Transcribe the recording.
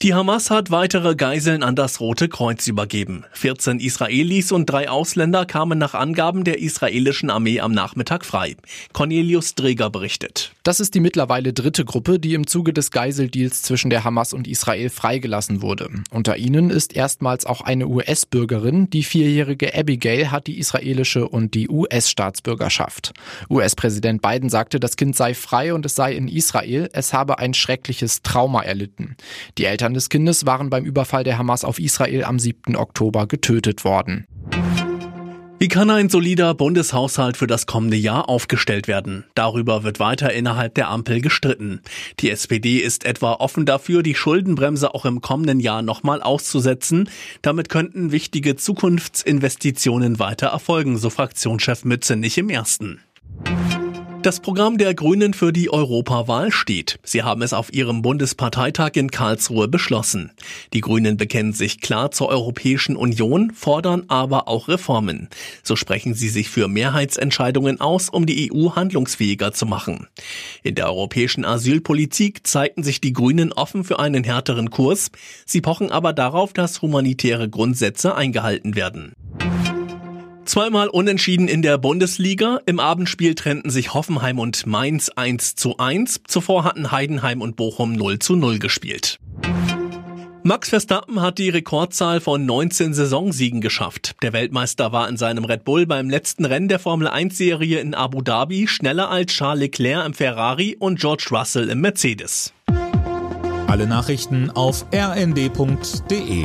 Die Hamas hat weitere Geiseln an das Rote Kreuz übergeben. 14 Israelis und drei Ausländer kamen nach Angaben der israelischen Armee am Nachmittag frei. Cornelius Dreger berichtet. Das ist die mittlerweile dritte Gruppe, die im Zuge des Geiseldeals zwischen der Hamas und Israel freigelassen wurde. Unter ihnen ist erstmals auch eine US-Bürgerin. Die vierjährige Abigail hat die israelische und die US-Staatsbürgerschaft. US-Präsident Biden sagte, das Kind sei frei und es sei in Israel. Es habe ein schreckliches Trauma erlitten. Die Eltern Eltern des Kindes waren beim Überfall der Hamas auf Israel am 7. Oktober getötet worden. Wie kann ein solider Bundeshaushalt für das kommende Jahr aufgestellt werden? Darüber wird weiter innerhalb der Ampel gestritten. Die SPD ist etwa offen dafür, die Schuldenbremse auch im kommenden Jahr nochmal auszusetzen. Damit könnten wichtige Zukunftsinvestitionen weiter erfolgen, so Fraktionschef Mütze nicht im ersten. Das Programm der Grünen für die Europawahl steht. Sie haben es auf ihrem Bundesparteitag in Karlsruhe beschlossen. Die Grünen bekennen sich klar zur Europäischen Union, fordern aber auch Reformen. So sprechen sie sich für Mehrheitsentscheidungen aus, um die EU handlungsfähiger zu machen. In der europäischen Asylpolitik zeigten sich die Grünen offen für einen härteren Kurs. Sie pochen aber darauf, dass humanitäre Grundsätze eingehalten werden. Zweimal unentschieden in der Bundesliga. Im Abendspiel trennten sich Hoffenheim und Mainz 1 zu 1. Zuvor hatten Heidenheim und Bochum 0 zu 0 gespielt. Max Verstappen hat die Rekordzahl von 19 Saisonsiegen geschafft. Der Weltmeister war in seinem Red Bull beim letzten Rennen der Formel 1 Serie in Abu Dhabi schneller als Charles Leclerc im Ferrari und George Russell im Mercedes. Alle Nachrichten auf rnd.de